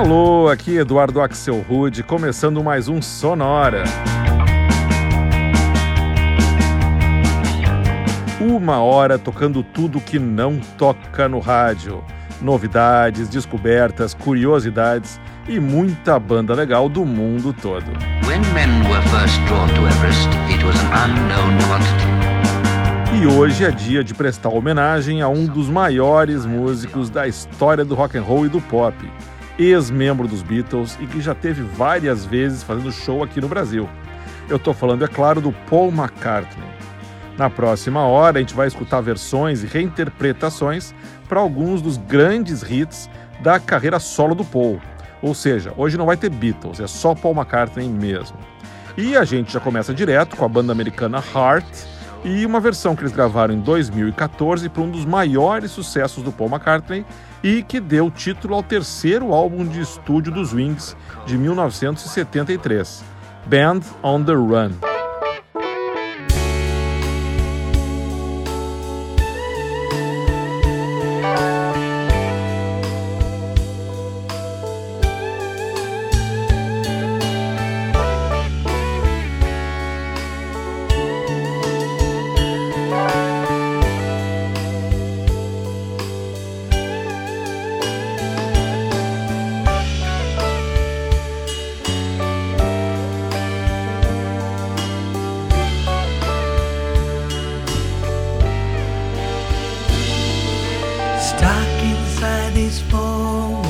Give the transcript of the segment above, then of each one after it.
Alô, aqui Eduardo Axel Rude, começando mais um Sonora. Uma hora tocando tudo que não toca no rádio. Novidades, descobertas, curiosidades e muita banda legal do mundo todo. E hoje é dia de prestar homenagem a um dos maiores músicos da história do rock and roll e do pop, ex-membro dos Beatles e que já teve várias vezes fazendo show aqui no Brasil. Eu estou falando, é claro, do Paul McCartney. Na próxima hora, a gente vai escutar versões e reinterpretações para alguns dos grandes hits da carreira solo do Paul. Ou seja, hoje não vai ter Beatles, é só Paul McCartney mesmo. E a gente já começa direto com a banda americana Heart e uma versão que eles gravaram em 2014 para um dos maiores sucessos do Paul McCartney e que deu título ao terceiro álbum de estúdio dos Wings de 1973, Band on the Run. Stuck inside these four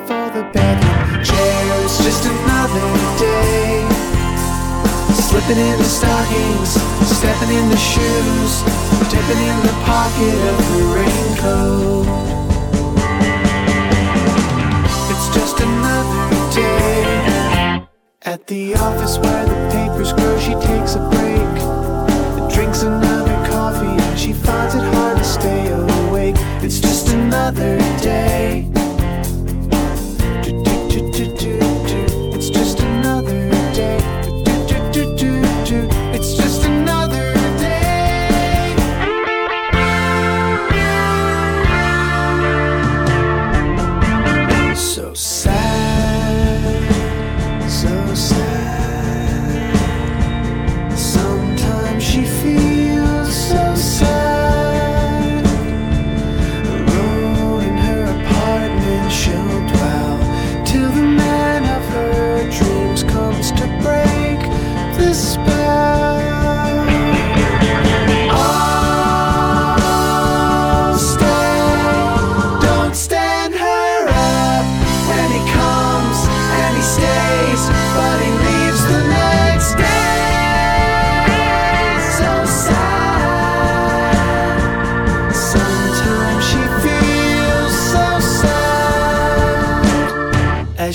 The bed and chairs, just another day. Slipping in the stockings, stepping in the shoes, dipping in the pocket of the raincoat. It's just another day. At the office where the papers grow, she takes a break. Drinks another coffee and she finds it hard to stay awake. It's just another day.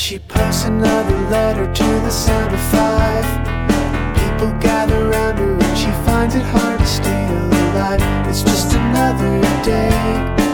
She posts another letter to the sound of five. People gather around her and she finds it hard to stay alive. It's just another day.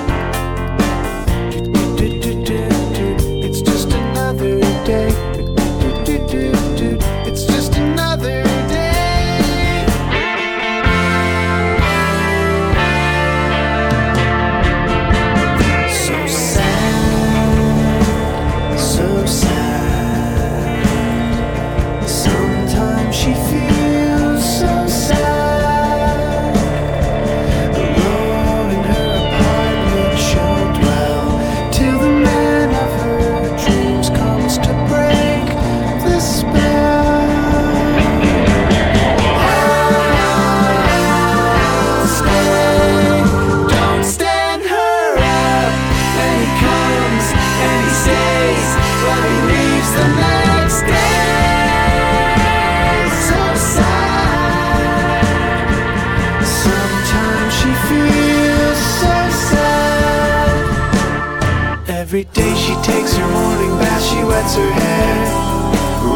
Her hair.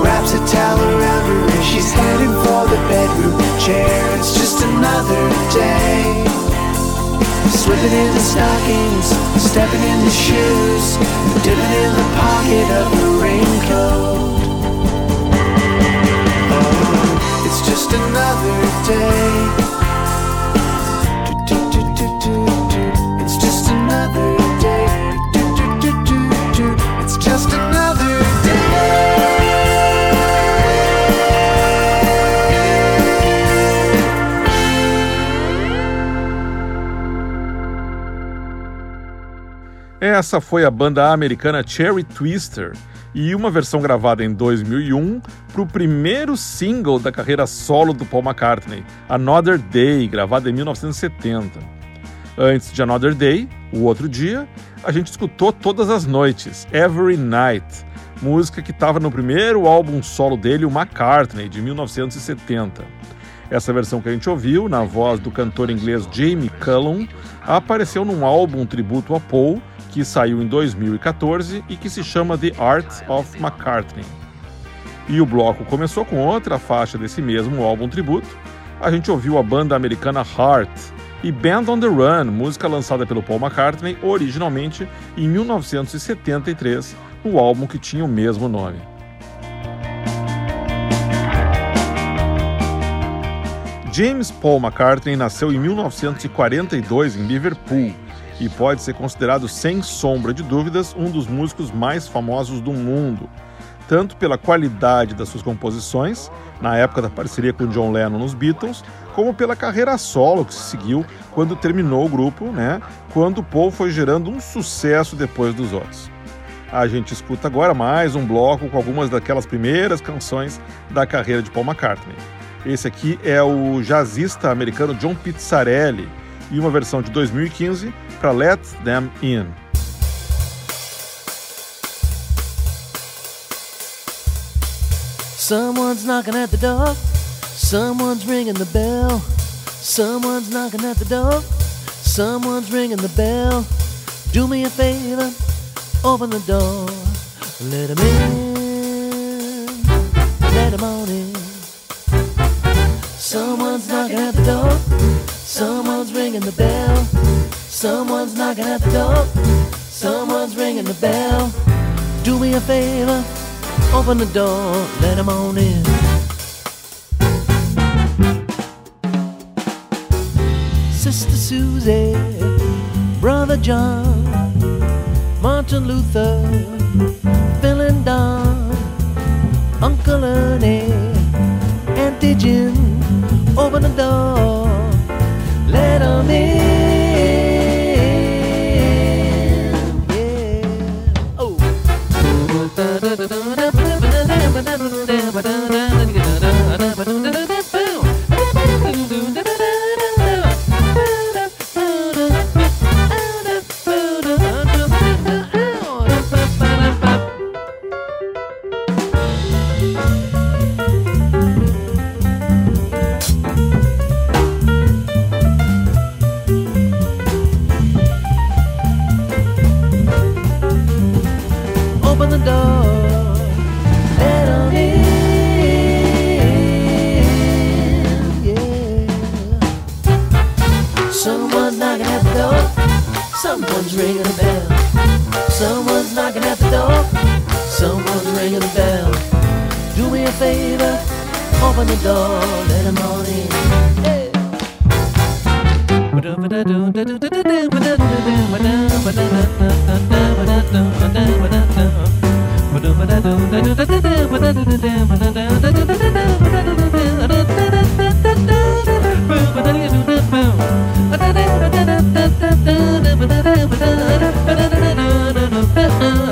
Wraps a towel around her and she's heading for the bedroom chair. It's just another day. Slipping into stockings, stepping into shoes, dipping in the pocket of her raincoat. Oh, it's just another day. Essa foi a banda americana Cherry Twister e uma versão gravada em 2001 para o primeiro single da carreira solo do Paul McCartney, Another Day, gravada em 1970. Antes de Another Day, o outro dia, a gente escutou Todas as Noites, Every Night, música que estava no primeiro álbum solo dele, o McCartney, de 1970. Essa versão que a gente ouviu, na voz do cantor inglês Jamie Cullum, apareceu num álbum tributo a Paul que saiu em 2014 e que se chama The Art of McCartney. E o bloco começou com outra faixa desse mesmo álbum tributo. A gente ouviu a banda americana Heart e Band on the Run, música lançada pelo Paul McCartney originalmente em 1973, no álbum que tinha o mesmo nome. James Paul McCartney nasceu em 1942 em Liverpool e pode ser considerado, sem sombra de dúvidas, um dos músicos mais famosos do mundo, tanto pela qualidade das suas composições, na época da parceria com John Lennon nos Beatles, como pela carreira solo que se seguiu quando terminou o grupo, né? Quando Paul foi gerando um sucesso depois dos outros. A gente escuta agora mais um bloco com algumas daquelas primeiras canções da carreira de Paul McCartney. Esse aqui é o jazzista americano John Pizzarelli e uma versão de 2015 para Let Them In. Someone's knocking at the door. Someone's ringing the bell. Someone's knocking at the door. Someone's ringing the bell. Do me a favor, open the door. Let him in. Let him on in. Someone's knocking at the door. Someone's ringing the bell. Someone's knocking at the door. Someone's ringing the bell. Do me a favor, open the door, let him on in. Sister Susie, Brother John, Martin Luther, Phil and Don, Uncle Ernie, Auntie Jim, open the door, little bit. open the door. In. Yeah. Someone's knocking at the door. Someone's ringing the bell. Someone's knocking at the door. Someone's ringing the bell. Do me a favor. Open the door. Let them all in. Hey. Uh-uh.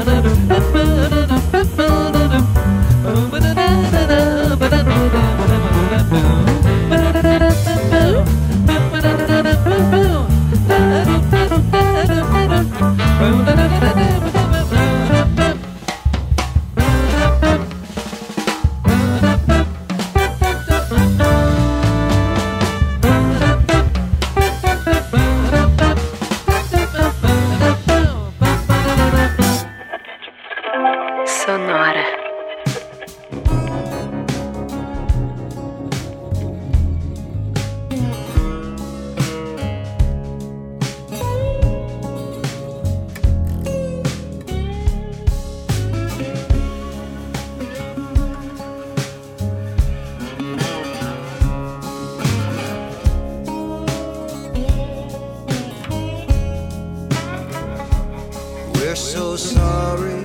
so sorry,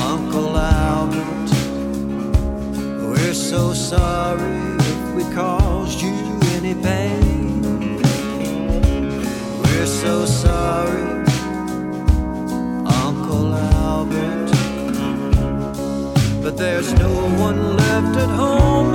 Uncle Albert. We're so sorry if we caused you any pain. We're so sorry, Uncle Albert. But there's no one left at home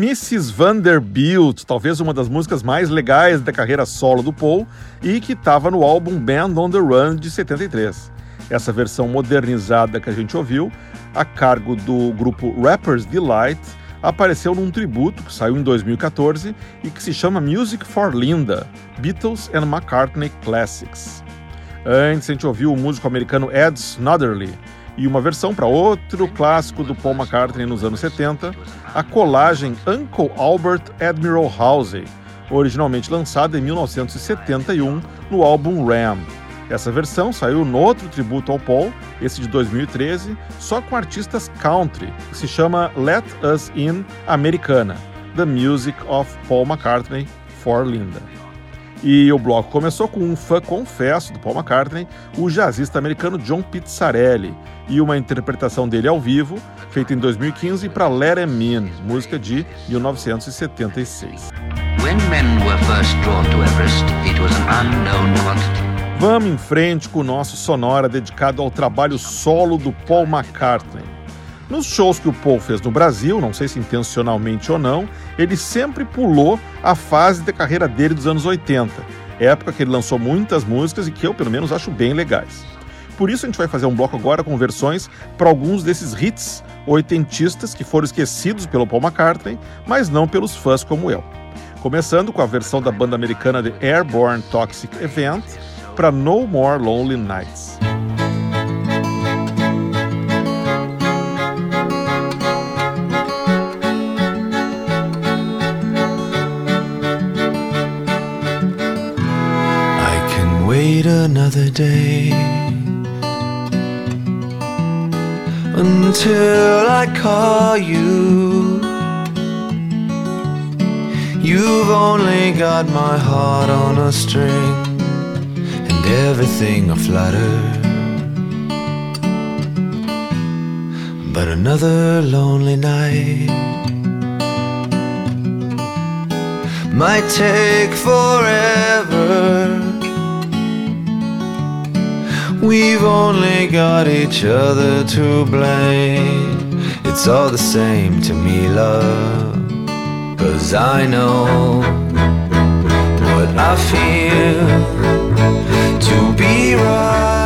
Mrs. Vanderbilt, talvez uma das músicas mais legais da carreira solo do Paul e que estava no álbum Band on the Run de 73. Essa versão modernizada que a gente ouviu, a cargo do grupo Rappers Delight, apareceu num tributo que saiu em 2014 e que se chama Music for Linda: Beatles and McCartney Classics. Antes a gente ouviu o músico americano Ed Snodderly e uma versão para outro clássico do Paul McCartney nos anos 70, a colagem Uncle Albert Admiral Halsey, originalmente lançada em 1971 no álbum Ram. Essa versão saiu no outro tributo ao Paul, esse de 2013, só com artistas country, que se chama Let Us In Americana, The Music of Paul McCartney for Linda. E o bloco começou com um fã confesso do Paul McCartney, o jazzista americano John Pizzarelli, e uma interpretação dele ao vivo, feita em 2015 para Let 'Em In, música de 1976. When men were first drawn to Everest, it was an unknown quantity. Vamos em frente com o nosso sonora dedicado ao trabalho solo do Paul McCartney. Nos shows que o Paul fez no Brasil, não sei se intencionalmente ou não, ele sempre pulou a fase de carreira dele dos anos 80, época que ele lançou muitas músicas e que eu, pelo menos, acho bem legais. Por isso a gente vai fazer um bloco agora com versões para alguns desses hits oitentistas que foram esquecidos pelo Paul McCartney, mas não pelos fãs como eu. Começando com a versão da banda americana de Airborne Toxic Event para No More Lonely Nights. Wait another day until I call you. You've only got my heart on a string and everything a flutter. But another lonely night might take forever. We've only got each other to blame. It's all the same to me, love. Cause I know what I feel to be right.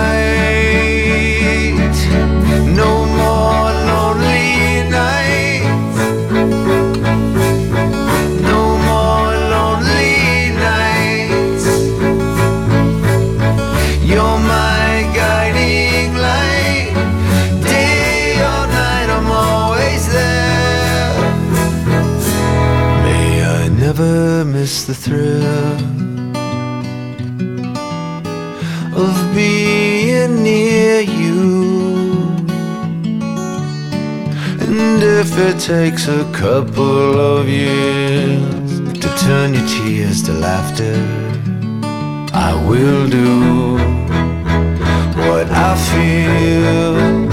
The thrill of being near you. And if it takes a couple of years to turn your tears to laughter, I will do what I feel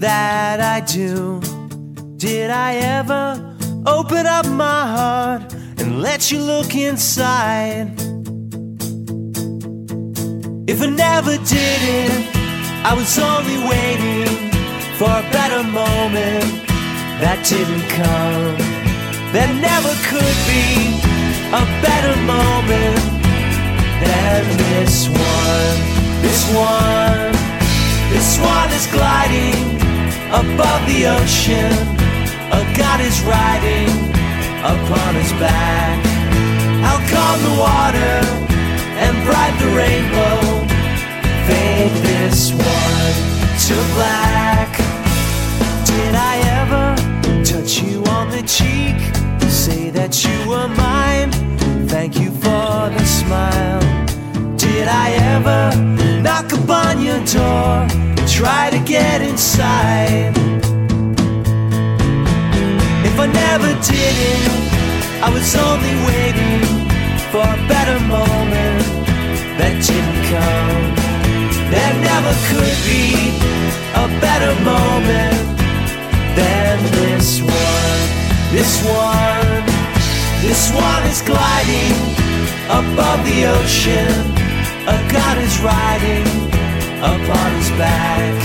that I do. Did I ever open up my heart and let you look inside? If I never did it, I was only waiting for a better moment that didn't come. There never could be a better moment than this one. This one, this one is gliding above the ocean. A god is riding upon his back. I'll calm the water and bright the rainbow. Fade this one to black. Did I ever touch you on the cheek? Say that you were mine. Thank you for the smile. Did I ever knock upon your door? and Try to get inside. If I never did it, I was only waiting for a better moment that didn't come. There never could be a better moment than this one. This one, this one is gliding above the ocean. A god is riding upon his back.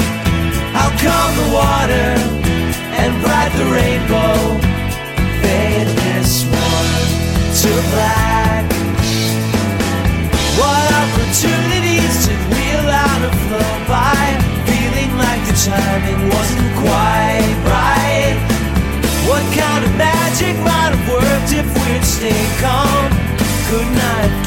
How calm the water and bright the rainbow. Fade this one to black. What opportunities did we allow to flow by? Feeling like the timing wasn't quite right. What kind of magic might have worked if we'd stayed calm? Couldn't I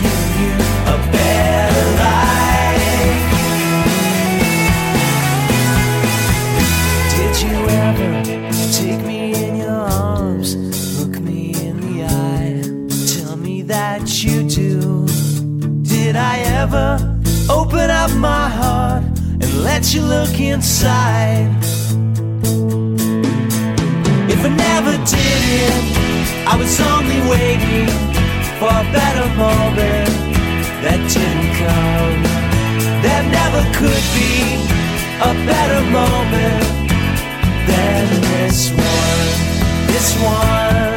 open up my heart and let you look inside? If I never did it, I was only waiting for a better moment that didn't come. There never could be a better moment than this one. This one,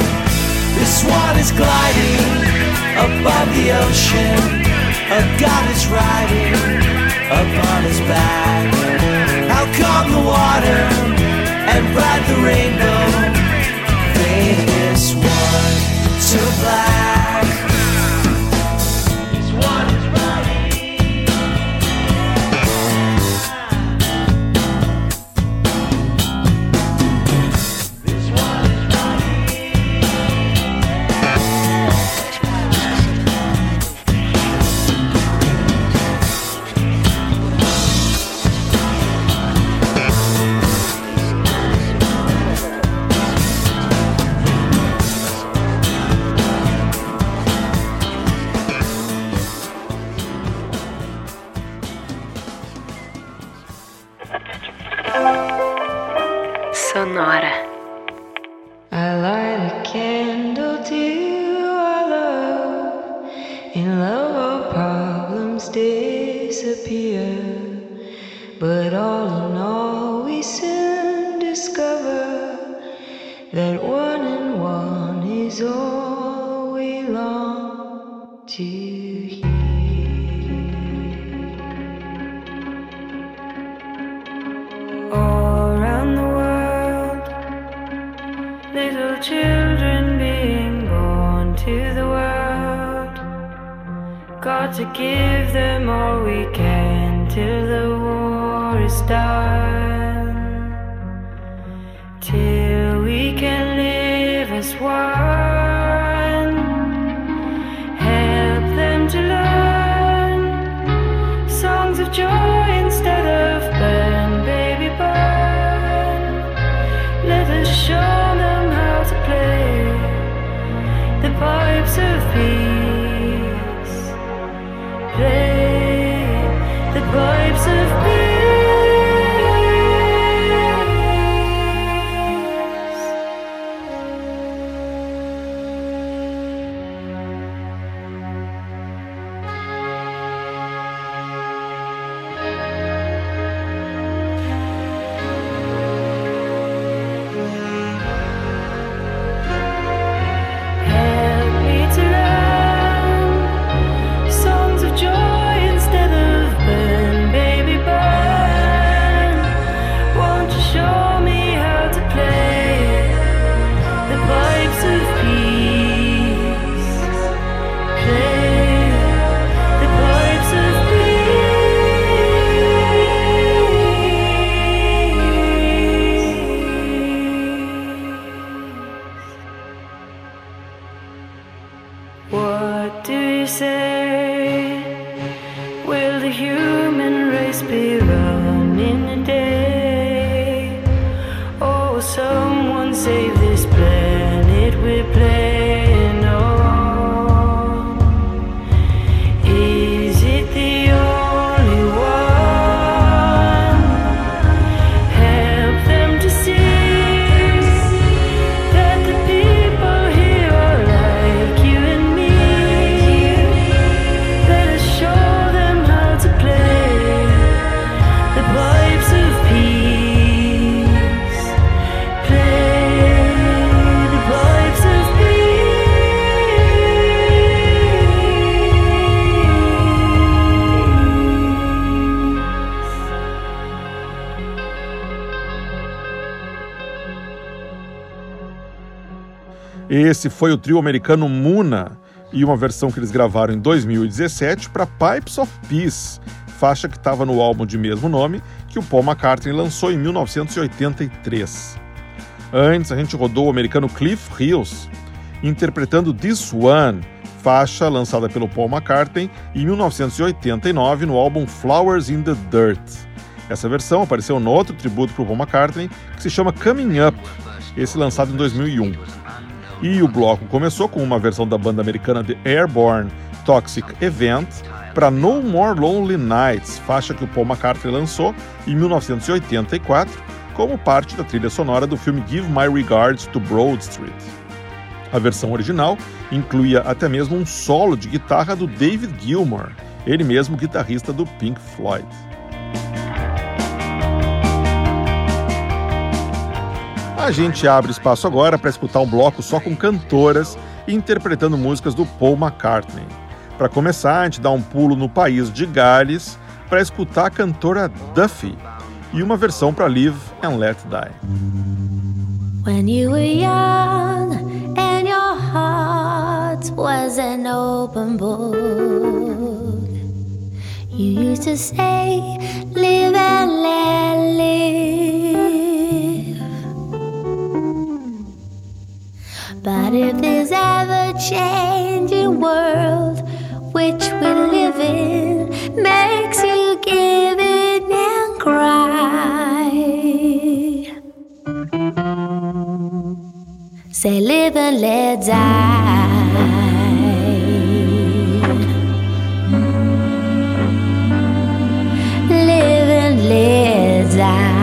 this one is gliding above the ocean. A god is riding upon his back. How calm the water and bright the rainbow. Fade this one to black. Esse foi o trio americano Muna e uma versão que eles gravaram em 2017 para Pipes of Peace, faixa que estava no álbum de mesmo nome que o Paul McCartney lançou em 1983. Antes, a gente rodou o americano Cliff Hills, interpretando This One, faixa lançada pelo Paul McCartney em 1989 no álbum Flowers in the Dirt. Essa versão apareceu no outro tributo para o Paul McCartney, que se chama Coming Up, esse lançado em 2001. E o bloco começou com uma versão da banda americana The Airborne Toxic Event para No More Lonely Nights, faixa que o Paul McCartney lançou em 1984 como parte da trilha sonora do filme Give My Regards to Broad Street. A versão original incluía até mesmo um solo de guitarra do David Gilmour, ele mesmo guitarrista do Pink Floyd. A gente abre espaço agora para escutar um bloco só com cantoras interpretando músicas do Paul McCartney. Para começar, a gente dá um pulo no país de Gales para escutar a cantora Duffy e uma versão para Live and Let Die. You used to say, Live and let live. But if this ever changing world which we live in makes you give in and cry, say live and let die. Live and let die.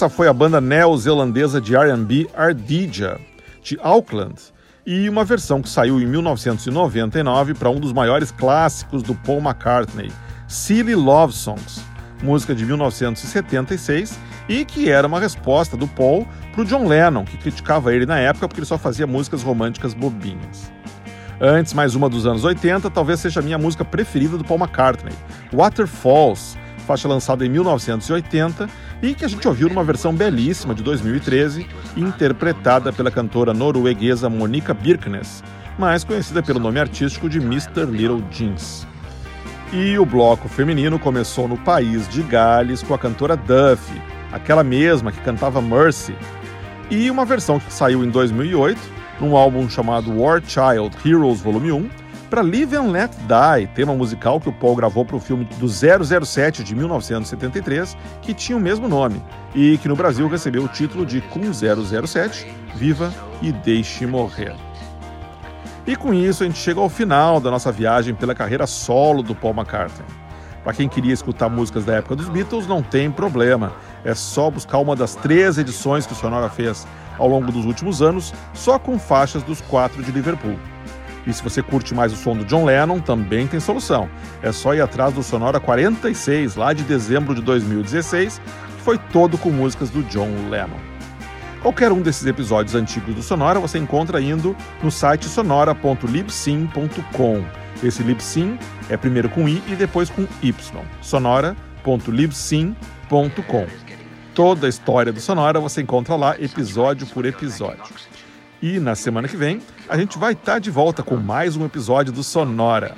Essa foi a banda neozelandesa de R&B Ardija, de Auckland, e uma versão que saiu em 1999 para um dos maiores clássicos do Paul McCartney, Silly Love Songs, música de 1976 e que era uma resposta do Paul para o John Lennon, que criticava ele na época porque ele só fazia músicas românticas bobinhas. Antes, mais uma dos anos 80, talvez seja a minha música preferida do Paul McCartney, Waterfalls, faixa lançada em 1980 e que a gente ouviu numa versão belíssima de 2013, interpretada pela cantora norueguesa Monica Birkenes, mais conhecida pelo nome artístico de Mr. Little Jeans. E o bloco feminino começou no país de Gales com a cantora Duffy, aquela mesma que cantava Mercy, e uma versão que saiu em 2008, num álbum chamado War Child Heroes Volume 1, para Live and Let Die, tema musical que o Paul gravou para o filme do 007 de 1973, que tinha o mesmo nome, e que no Brasil recebeu o título de Com 007, Viva e Deixe Morrer. E com isso a gente chega ao final da nossa viagem pela carreira solo do Paul McCartney. Para quem queria escutar músicas da época dos Beatles, não tem problema. É só buscar uma das três edições que o Sonora fez ao longo dos últimos anos, só com faixas dos quatro de Liverpool. E se você curte mais o som do John Lennon, também tem solução. É só ir atrás do Sonora 46, lá de dezembro de 2016, que foi todo com músicas do John Lennon. Qualquer um desses episódios antigos do Sonora você encontra indo no site sonora.libsyn.com. Esse Libsyn é primeiro com i e depois com y. sonora.libsyn.com. Toda a história do Sonora você encontra lá episódio por episódio. E na semana que vem a gente vai estar de volta com mais um episódio do Sonora.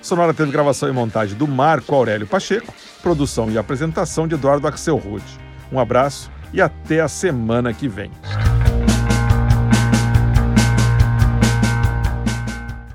Sonora teve gravação e montagem do Marco Aurélio Pacheco, produção e apresentação de Eduardo Axel Rude. Um abraço e até a semana que vem.